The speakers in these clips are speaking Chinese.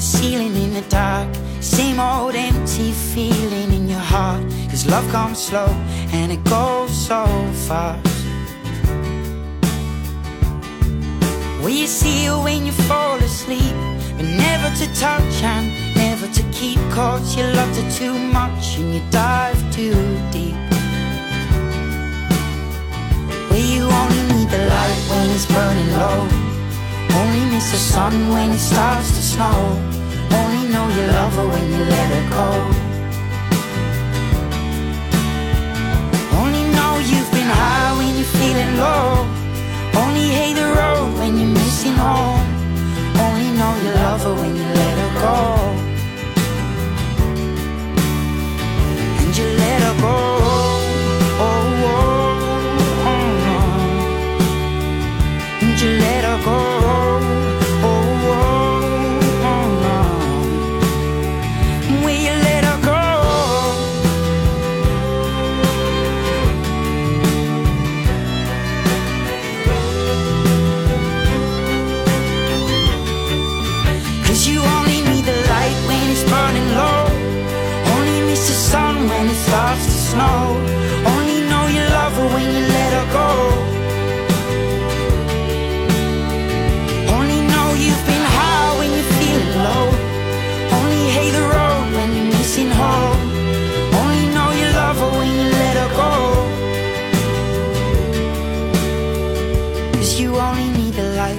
the ceiling in the dark. Same old empty feeling in your heart. Cause love comes slow and it goes so fast. Will you see you when you fall asleep? But never to touch and never to keep. Cause you loved her too much and you dive too deep. Where you only need the light when it's burning low. Only miss the sun when it starts to snow. Only know you love her when you let her go. Only know you've been high when you're feeling low. Only hate the road when you're missing home. Only know you love her when you let her go.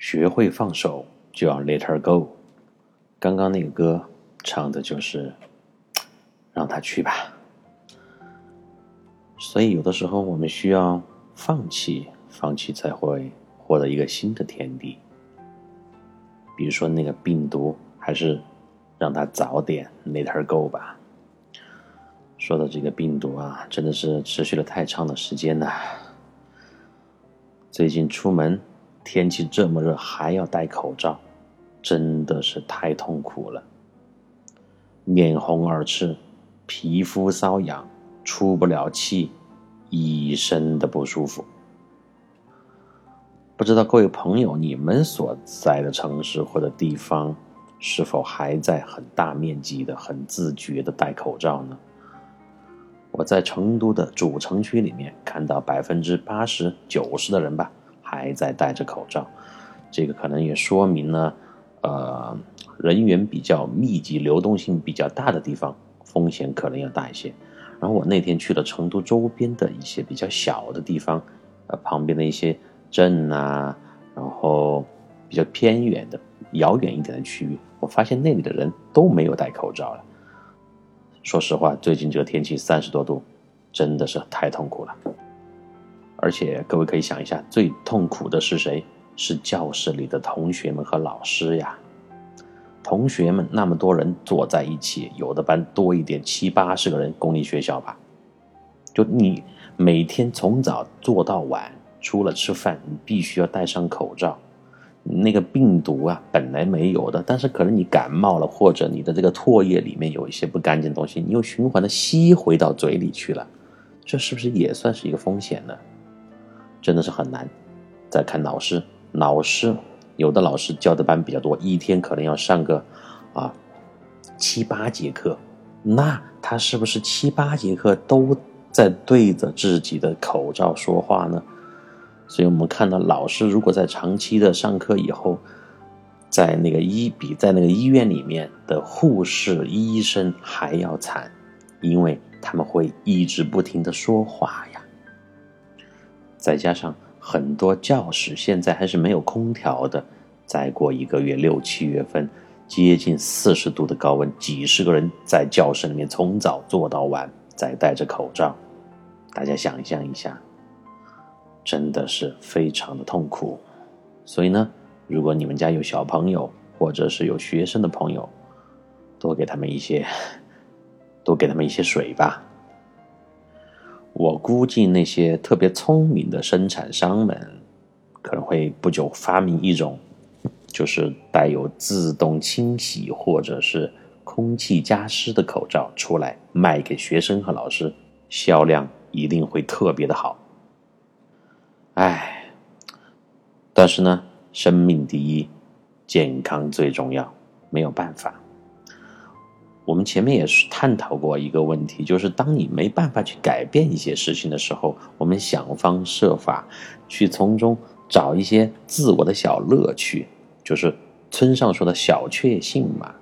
学会放手，就要 let her go。刚刚那个歌唱的就是 让他去吧。所以有的时候我们需要放弃，放弃才会获得一个新的天地。比如说那个病毒，还是让它早点 let her go 吧。说到这个病毒啊，真的是持续了太长的时间呐、最近出门天气这么热，还要戴口罩，真的是太痛苦了。面红耳赤，皮肤瘙痒，出不了气，一身的不舒服。不知道各位朋友，你们所在的城市或者地方，是否还在很大面积的、很自觉的戴口罩呢？我在成都的主城区里面看到百分之八十九十的人吧，还在戴着口罩。这个可能也说明了，呃，人员比较密集、流动性比较大的地方，风险可能要大一些。然后我那天去了成都周边的一些比较小的地方，呃，旁边的一些镇啊，然后比较偏远的、遥远一点的区域，我发现那里的人都没有戴口罩了。说实话，最近这个天气三十多度，真的是太痛苦了。而且各位可以想一下，最痛苦的是谁？是教室里的同学们和老师呀。同学们那么多人坐在一起，有的班多一点，七八十个人，公立学校吧。就你每天从早坐到晚，除了吃饭，你必须要戴上口罩。那个病毒啊，本来没有的，但是可能你感冒了，或者你的这个唾液里面有一些不干净的东西，你又循环的吸回到嘴里去了，这是不是也算是一个风险呢？真的是很难。再看老师，老师有的老师教的班比较多，一天可能要上个啊七八节课，那他是不是七八节课都在对着自己的口罩说话呢？所以我们看到老师如果在长期的上课以后，在那个医比在那个医院里面的护士、医生还要惨，因为他们会一直不停的说话呀。再加上很多教室现在还是没有空调的，再过一个月六七月份，接近四十度的高温，几十个人在教室里面从早坐到晚，再戴着口罩，大家想象一下。真的是非常的痛苦，所以呢，如果你们家有小朋友，或者是有学生的朋友，多给他们一些，多给他们一些水吧。我估计那些特别聪明的生产商们，可能会不久发明一种，就是带有自动清洗或者是空气加湿的口罩出来卖给学生和老师，销量一定会特别的好。唉，但是呢，生命第一，健康最重要，没有办法。我们前面也是探讨过一个问题，就是当你没办法去改变一些事情的时候，我们想方设法去从中找一些自我的小乐趣，就是村上说的小确幸嘛。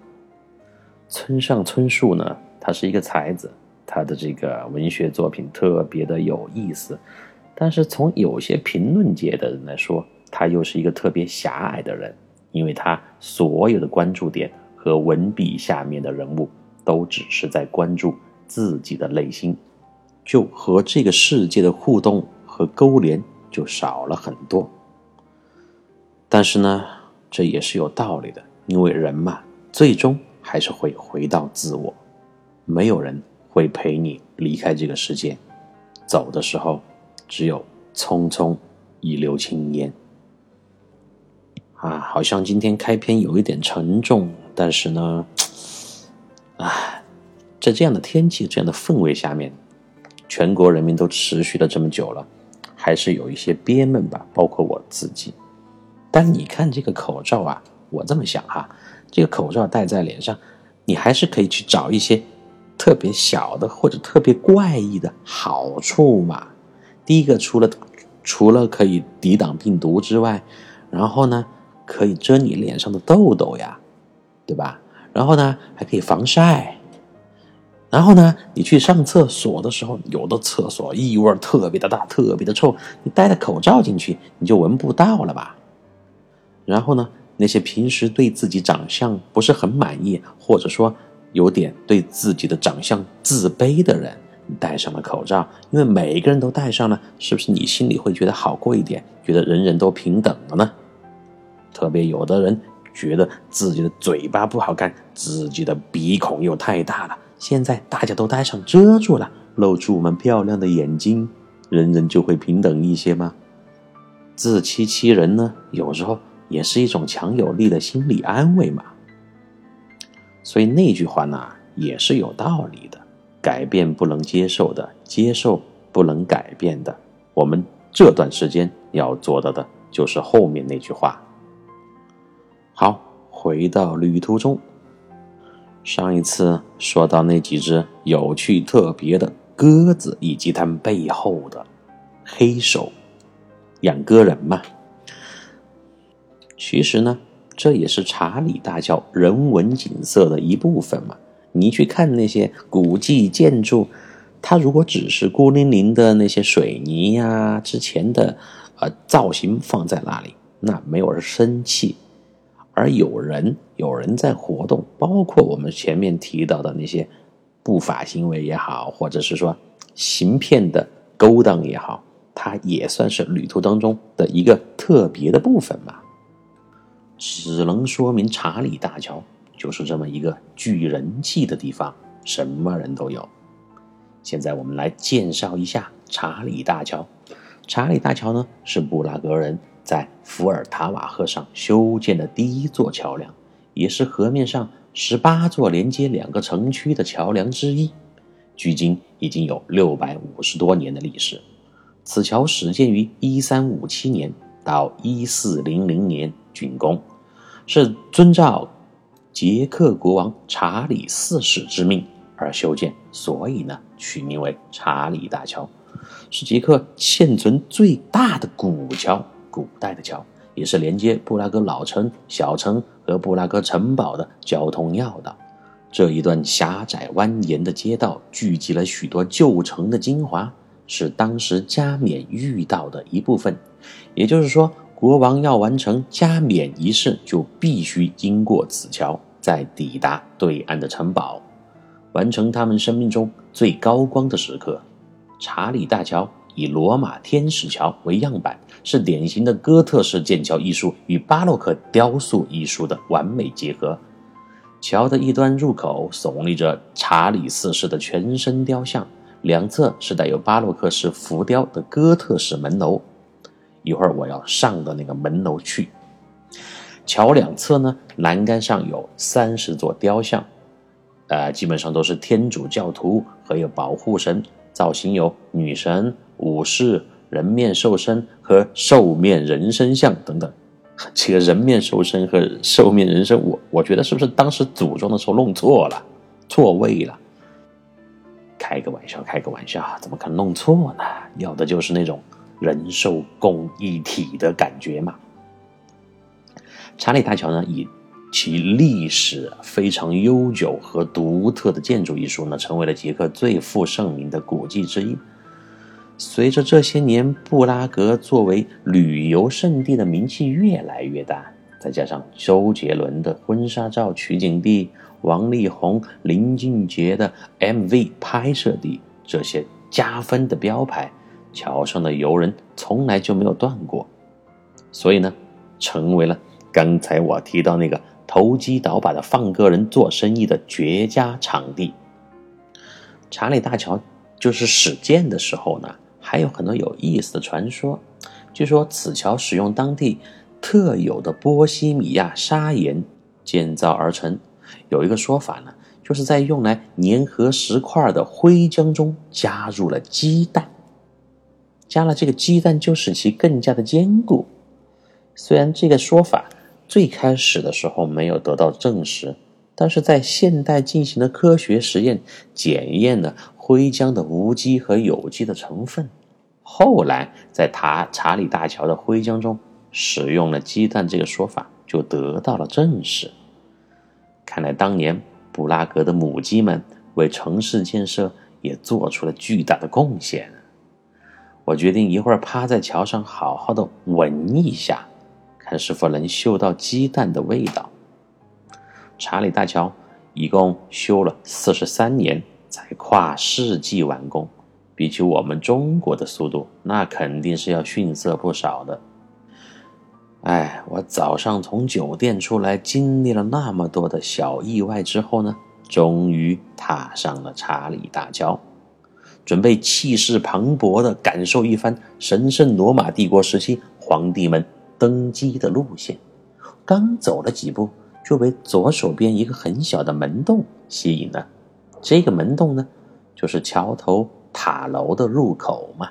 村上春树呢，他是一个才子，他的这个文学作品特别的有意思，但是从有些评论界的人来说，他又是一个特别狭隘的人，因为他所有的关注点。和文笔下面的人物都只是在关注自己的内心，就和这个世界的互动和勾连就少了很多。但是呢，这也是有道理的，因为人嘛，最终还是会回到自我，没有人会陪你离开这个世界，走的时候只有匆匆一溜青烟。啊，好像今天开篇有一点沉重。但是呢，啊，在这样的天气、这样的氛围下面，全国人民都持续了这么久了，还是有一些憋闷吧，包括我自己。但你看这个口罩啊，我这么想哈，这个口罩戴在脸上，你还是可以去找一些特别小的或者特别怪异的好处嘛。第一个，除了除了可以抵挡病毒之外，然后呢，可以遮你脸上的痘痘呀。对吧？然后呢，还可以防晒。然后呢，你去上厕所的时候，有的厕所异味特别的大，特别的臭，你戴着口罩进去，你就闻不到了吧？然后呢，那些平时对自己长相不是很满意，或者说有点对自己的长相自卑的人，你戴上了口罩，因为每一个人都戴上了，是不是你心里会觉得好过一点？觉得人人都平等了呢？特别有的人。觉得自己的嘴巴不好看，自己的鼻孔又太大了。现在大家都戴上遮住了，露出我们漂亮的眼睛，人人就会平等一些吗？自欺欺人呢，有时候也是一种强有力的心理安慰嘛。所以那句话呢，也是有道理的：改变不能接受的，接受不能改变的。我们这段时间要做到的，就是后面那句话。好，回到旅途中。上一次说到那几只有趣特别的鸽子，以及它们背后的黑手养鸽人嘛。其实呢，这也是查理大桥人文景色的一部分嘛。你去看那些古迹建筑，它如果只是孤零零的那些水泥呀，之前的呃造型放在那里，那没有人生气。而有人有人在活动，包括我们前面提到的那些不法行为也好，或者是说行骗的勾当也好，它也算是旅途当中的一个特别的部分嘛。只能说明查理大桥就是这么一个聚人气的地方，什么人都有。现在我们来介绍一下查理大桥。查理大桥呢，是布拉格人。在伏尔塔瓦河上修建的第一座桥梁，也是河面上十八座连接两个城区的桥梁之一，距今已经有六百五十多年的历史。此桥始建于一三五七年到一四零零年竣工，是遵照捷克国王查理四世之命而修建，所以呢，取名为查理大桥，是捷克现存最大的古桥。古代的桥也是连接布拉格老城、小城和布拉格城堡的交通要道。这一段狭窄蜿蜒的街道聚集了许多旧城的精华，是当时加冕御道的一部分。也就是说，国王要完成加冕仪式，就必须经过此桥，再抵达对岸的城堡，完成他们生命中最高光的时刻。查理大桥。以罗马天使桥为样板，是典型的哥特式剑桥艺术与巴洛克雕塑艺术的完美结合。桥的一端入口耸立着查理四世的全身雕像，两侧是带有巴洛克式浮雕的哥特式门楼。一会儿我要上到那个门楼去。桥两侧呢，栏杆上有三十座雕像，呃，基本上都是天主教徒和有保护神造型，有女神、武士、人面兽身和兽面人身像等等。这个人面兽身和兽面人身，我我觉得是不是当时组装的时候弄错了，错位了？开个玩笑，开个玩笑，怎么可能弄错呢？要的就是那种人兽共一体的感觉嘛。查理大桥呢，以其历史非常悠久和独特的建筑艺术呢，成为了捷克最负盛名的古迹之一。随着这些年布拉格作为旅游胜地的名气越来越大，再加上周杰伦的婚纱照取景地、王力宏、林俊杰的 MV 拍摄地这些加分的标牌，桥上的游人从来就没有断过，所以呢，成为了刚才我提到那个投机倒把的放歌人做生意的绝佳场地。查理大桥就是始建的时候呢。还有很多有意思的传说，据说此桥使用当地特有的波西米亚砂岩建造而成。有一个说法呢，就是在用来粘合石块的灰浆中加入了鸡蛋，加了这个鸡蛋就使其更加的坚固。虽然这个说法最开始的时候没有得到证实，但是在现代进行的科学实验检验了灰浆的无机和有机的成分。后来，在塔查理大桥的灰浆中使用了鸡蛋这个说法就得到了证实。看来当年布拉格的母鸡们为城市建设也做出了巨大的贡献。我决定一会儿趴在桥上好好的闻一下，看是否能嗅到鸡蛋的味道。查理大桥一共修了四十三年，才跨世纪完工。比起我们中国的速度，那肯定是要逊色不少的。哎，我早上从酒店出来，经历了那么多的小意外之后呢，终于踏上了查理大桥，准备气势磅礴的感受一番神圣罗马帝国时期皇帝们登基的路线。刚走了几步，就被左手边一个很小的门洞吸引了。这个门洞呢，就是桥头。塔楼的入口嘛，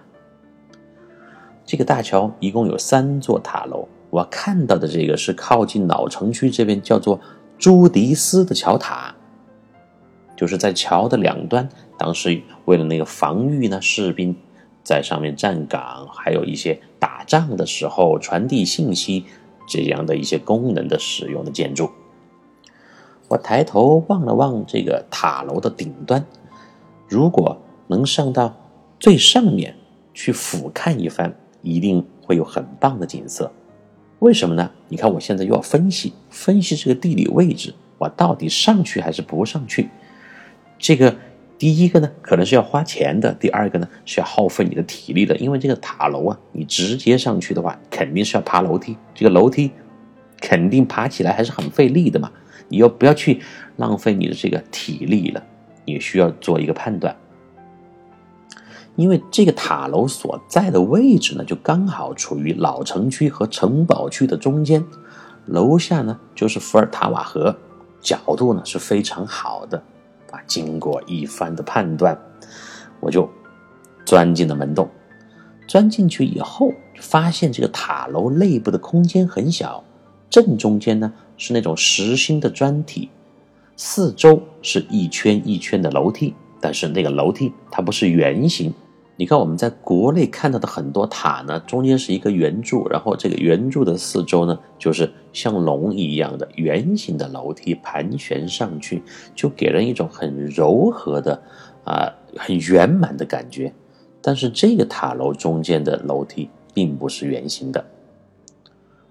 这个大桥一共有三座塔楼。我看到的这个是靠近老城区这边，叫做朱迪斯的桥塔，就是在桥的两端。当时为了那个防御呢，士兵在上面站岗，还有一些打仗的时候传递信息这样的一些功能的使用的建筑。我抬头望了望这个塔楼的顶端，如果。能上到最上面去俯瞰一番，一定会有很棒的景色。为什么呢？你看，我现在又要分析分析这个地理位置，我到底上去还是不上去？这个第一个呢，可能是要花钱的；第二个呢，是要耗费你的体力的。因为这个塔楼啊，你直接上去的话，肯定是要爬楼梯，这个楼梯肯定爬起来还是很费力的嘛。你又不要去浪费你的这个体力了，你需要做一个判断。因为这个塔楼所在的位置呢，就刚好处于老城区和城堡区的中间，楼下呢就是伏尔塔瓦河，角度呢是非常好的。经过一番的判断，我就钻进了门洞。钻进去以后，发现这个塔楼内部的空间很小，正中间呢是那种实心的砖体，四周是一圈一圈的楼梯，但是那个楼梯它不是圆形。你看，我们在国内看到的很多塔呢，中间是一个圆柱，然后这个圆柱的四周呢，就是像龙一样的圆形的楼梯盘旋上去，就给人一种很柔和的，啊，很圆满的感觉。但是这个塔楼中间的楼梯并不是圆形的，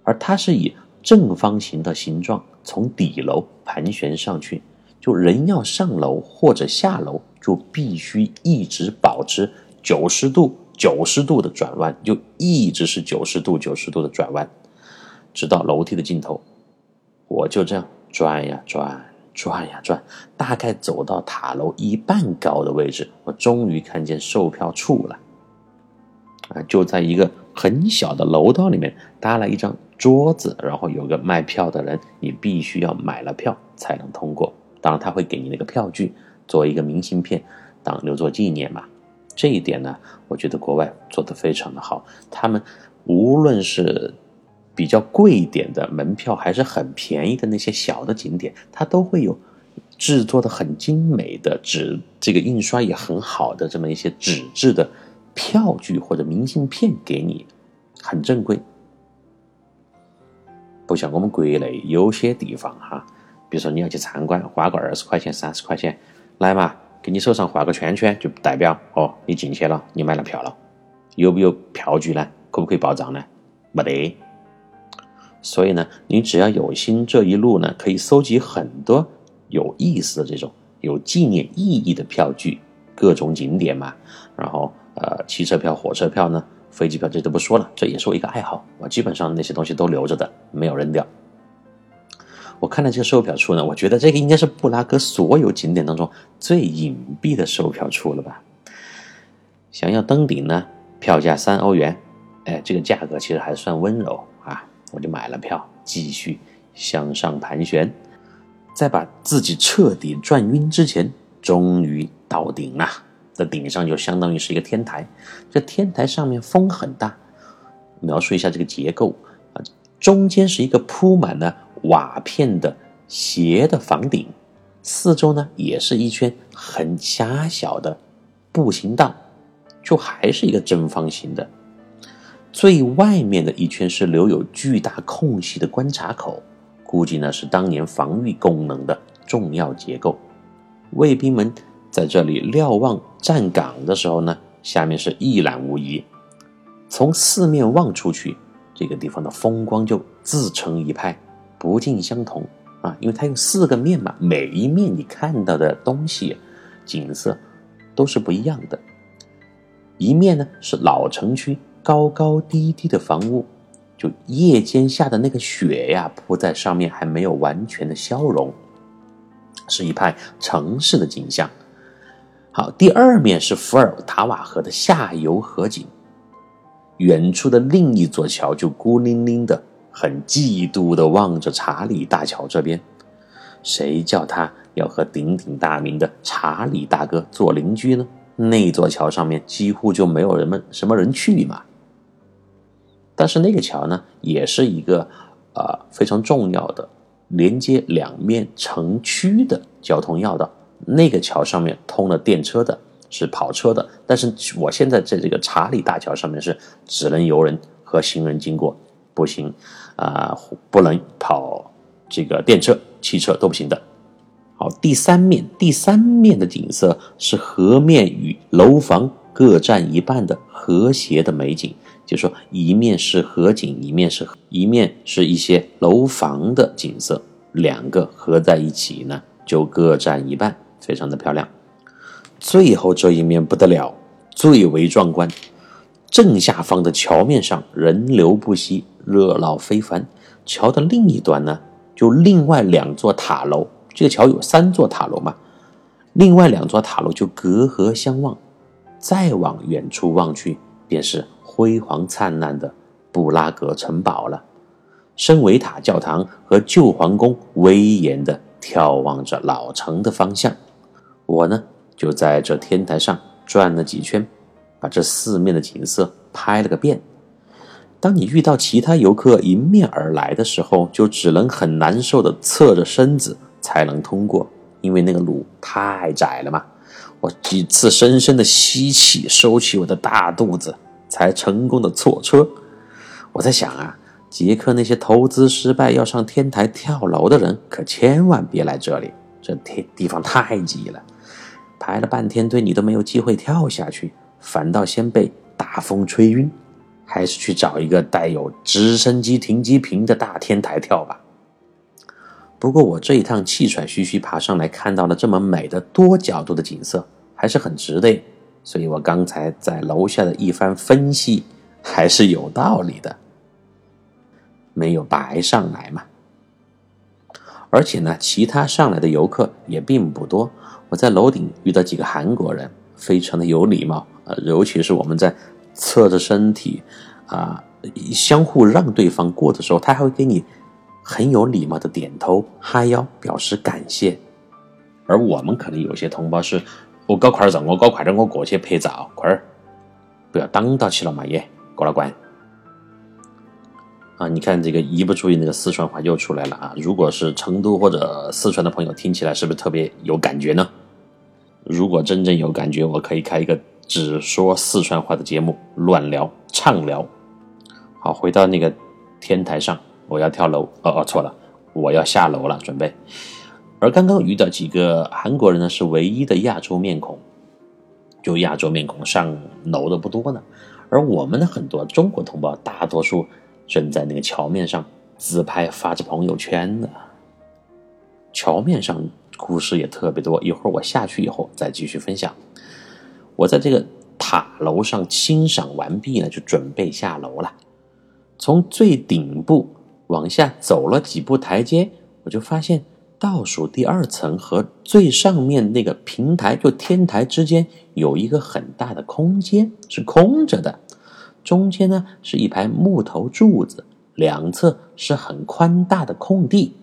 而它是以正方形的形状从底楼盘旋上去，就人要上楼或者下楼，就必须一直保持。九十度九十度的转弯，就一直是九十度、九十度的转弯，直到楼梯的尽头。我就这样转呀转，转呀转，大概走到塔楼一半高的位置，我终于看见售票处了。啊，就在一个很小的楼道里面搭了一张桌子，然后有个卖票的人，你必须要买了票才能通过。当然，他会给你那个票据做一个明信片，当留作纪念嘛。这一点呢，我觉得国外做得非常的好。他们无论是比较贵一点的门票，还是很便宜的那些小的景点，它都会有制作的很精美的纸，这个印刷也很好的这么一些纸质的票据或者明信片给你，很正规。不像我们国内有些地方哈，比如说你要去参观，花个二十块钱、三十块钱，来嘛。给你手上画个圈圈，就代表哦，你进去了，你买了票了。有没有票据呢？可不可以报账呢？没得。所以呢，你只要有心，这一路呢，可以搜集很多有意思的这种有纪念意义的票据，各种景点嘛。然后呃，汽车票、火车票呢，飞机票这都不说了，这也是我一个爱好。我基本上那些东西都留着的，没有扔掉。我看了这个售票处呢，我觉得这个应该是布拉格所有景点当中最隐蔽的售票处了吧。想要登顶呢，票价三欧元，哎，这个价格其实还算温柔啊。我就买了票，继续向上盘旋，在把自己彻底转晕之前，终于到顶了。这顶上就相当于是一个天台，这天台上面风很大。描述一下这个结构啊，中间是一个铺满了。瓦片的斜的房顶，四周呢也是一圈很狭小的步行道，就还是一个正方形的。最外面的一圈是留有巨大空隙的观察口，估计呢是当年防御功能的重要结构。卫兵们在这里瞭望站岗的时候呢，下面是一览无遗。从四面望出去，这个地方的风光就自成一派。不尽相同啊，因为它有四个面嘛，每一面你看到的东西、景色都是不一样的。一面呢是老城区高高低低的房屋，就夜间下的那个雪呀，铺在上面还没有完全的消融，是一派城市的景象。好，第二面是伏尔塔瓦河的下游河景，远处的另一座桥就孤零零的。很嫉妒地望着查理大桥这边，谁叫他要和鼎鼎大名的查理大哥做邻居呢？那座桥上面几乎就没有人们什么人去嘛。但是那个桥呢，也是一个呃非常重要的连接两面城区的交通要道。那个桥上面通了电车的，是跑车的。但是我现在在这个查理大桥上面是只能游人和行人经过。不行，啊，不能跑这个电车、汽车都不行的。好，第三面，第三面的景色是河面与楼房各占一半的和谐的美景，就说一面是河景，一面是一面是一些楼房的景色，两个合在一起呢，就各占一半，非常的漂亮。最后这一面不得了，最为壮观。正下方的桥面上人流不息，热闹非凡。桥的另一端呢，就另外两座塔楼。这个桥有三座塔楼嘛，另外两座塔楼就隔河相望。再往远处望去，便是辉煌灿烂的布拉格城堡了。圣维塔教堂和旧皇宫威严地眺望着老城的方向。我呢，就在这天台上转了几圈。把这四面的景色拍了个遍。当你遇到其他游客迎面而来的时候，就只能很难受的侧着身子才能通过，因为那个路太窄了嘛。我几次深深的吸气，收起我的大肚子，才成功的错车。我在想啊，捷克那些投资失败要上天台跳楼的人，可千万别来这里，这天地方太挤了，排了半天队，你都没有机会跳下去。反倒先被大风吹晕，还是去找一个带有直升机停机坪的大天台跳吧。不过我这一趟气喘吁吁爬上来，看到了这么美的多角度的景色，还是很值的。所以我刚才在楼下的一番分析还是有道理的，没有白上来嘛。而且呢，其他上来的游客也并不多。我在楼顶遇到几个韩国人，非常的有礼貌啊，尤其是我们在侧着身体啊，相互让对方过的时候，他还会给你很有礼貌的点头哈腰，表示感谢。而我们可能有些同胞是。我搞快点，我搞快点，我过去拍照，快儿，不要挡到起了嘛耶，过了关。啊，你看这个一不注意，那个四川话又出来了啊！如果是成都或者四川的朋友，听起来是不是特别有感觉呢？如果真正有感觉，我可以开一个只说四川话的节目，乱聊畅聊。好，回到那个天台上，我要跳楼。哦哦，错了，我要下楼了，准备。而刚刚遇到几个韩国人呢，是唯一的亚洲面孔，就亚洲面孔上楼的不多呢。而我们的很多中国同胞，大多数正在那个桥面上自拍发着朋友圈呢。桥面上故事也特别多，一会儿我下去以后再继续分享。我在这个塔楼上欣赏完毕呢，就准备下楼了。从最顶部往下走了几步台阶，我就发现。倒数第二层和最上面那个平台，就天台之间有一个很大的空间，是空着的。中间呢是一排木头柱子，两侧是很宽大的空地，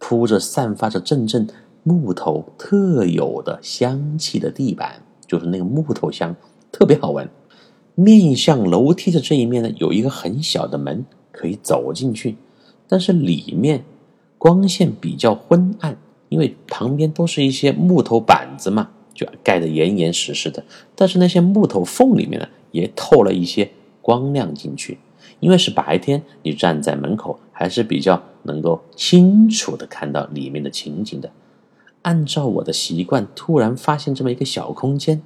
铺着散发着阵阵木头特有的香气的地板，就是那个木头香，特别好闻。面向楼梯的这一面呢，有一个很小的门可以走进去，但是里面。光线比较昏暗，因为旁边都是一些木头板子嘛，就盖得严严实实的。但是那些木头缝里面呢，也透了一些光亮进去。因为是白天，你站在门口还是比较能够清楚的看到里面的情景的。按照我的习惯，突然发现这么一个小空间，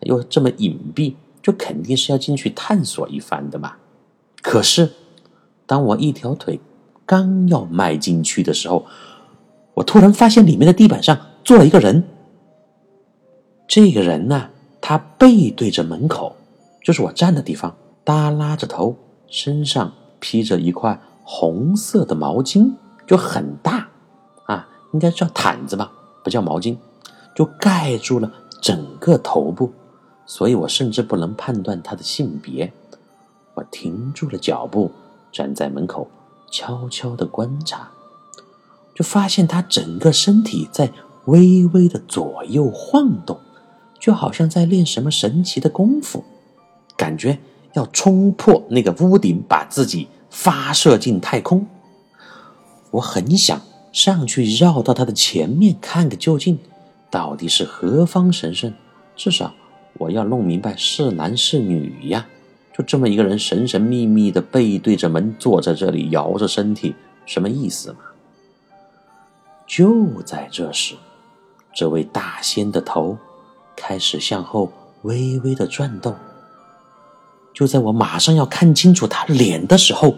又这么隐蔽，就肯定是要进去探索一番的嘛。可是，当我一条腿。刚要迈进去的时候，我突然发现里面的地板上坐了一个人。这个人呢，他背对着门口，就是我站的地方，耷拉着头，身上披着一块红色的毛巾，就很大啊，应该叫毯子吧，不叫毛巾，就盖住了整个头部，所以我甚至不能判断他的性别。我停住了脚步，站在门口。悄悄的观察，就发现他整个身体在微微的左右晃动，就好像在练什么神奇的功夫，感觉要冲破那个屋顶，把自己发射进太空。我很想上去绕到他的前面看个究竟，到底是何方神圣？至少我要弄明白是男是女呀。就这么一个人神神秘秘的背对着门坐在这里，摇着身体，什么意思嘛？就在这时，这位大仙的头开始向后微微的转动。就在我马上要看清楚他脸的时候，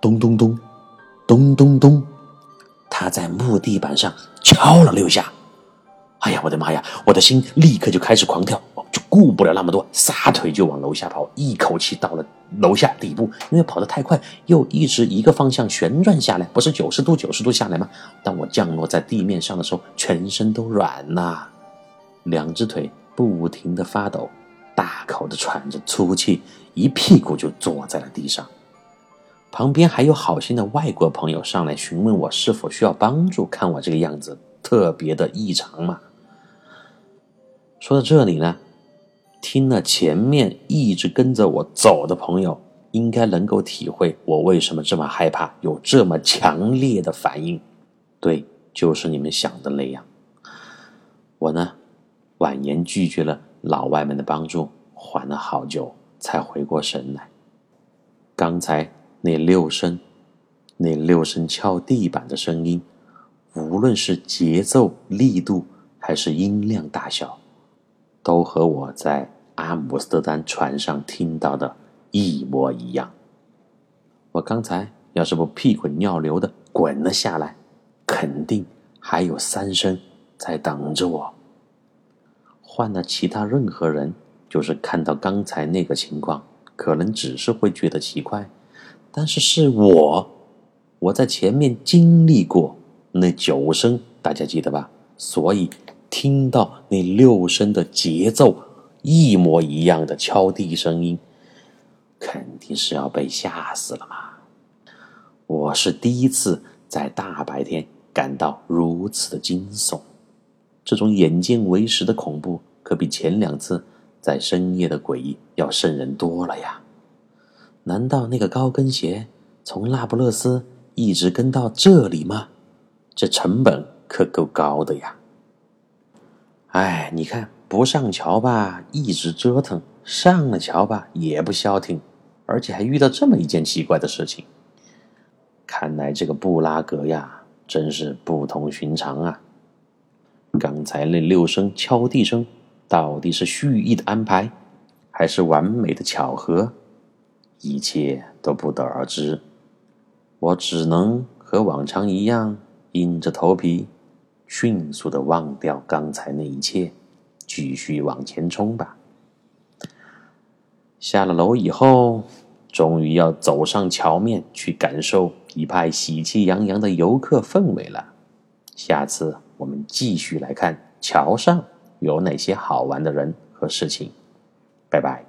咚咚咚，咚咚咚，他在木地板上敲了六下。哎呀，我的妈呀！我的心立刻就开始狂跳。就顾不了那么多，撒腿就往楼下跑，一口气到了楼下底部。因为跑得太快，又一直一个方向旋转下来，不是九十度九十度下来吗？当我降落在地面上的时候，全身都软了，两只腿不停的发抖，大口的喘着粗气，一屁股就坐在了地上。旁边还有好心的外国朋友上来询问我是否需要帮助，看我这个样子特别的异常嘛。说到这里呢。听了前面一直跟着我走的朋友，应该能够体会我为什么这么害怕，有这么强烈的反应。对，就是你们想的那样。我呢，婉言拒绝了老外们的帮助，缓了好久才回过神来。刚才那六声，那六声敲地板的声音，无论是节奏、力度，还是音量大小。都和我在阿姆斯特丹船上听到的一模一样。我刚才要是不屁滚尿流的滚了下来，肯定还有三声在等着我。换了其他任何人，就是看到刚才那个情况，可能只是会觉得奇怪。但是是我，我在前面经历过那九声，大家记得吧？所以听到那六声的节奏一模一样的敲地声音，肯定是要被吓死了嘛！我是第一次在大白天感到如此的惊悚，这种眼见为实的恐怖，可比前两次在深夜的诡异要瘆人多了呀！难道那个高跟鞋从那不勒斯一直跟到这里吗？这成本可够高的呀！哎，你看不上桥吧，一直折腾；上了桥吧，也不消停，而且还遇到这么一件奇怪的事情。看来这个布拉格呀，真是不同寻常啊！刚才那六声敲地声，到底是蓄意的安排，还是完美的巧合？一切都不得而知，我只能和往常一样，硬着头皮，迅速的忘掉刚才那一切，继续往前冲吧。下了楼以后，终于要走上桥面去感受一派喜气洋洋的游客氛围了。下次我们继续来看桥上有哪些好玩的人和事情。拜拜。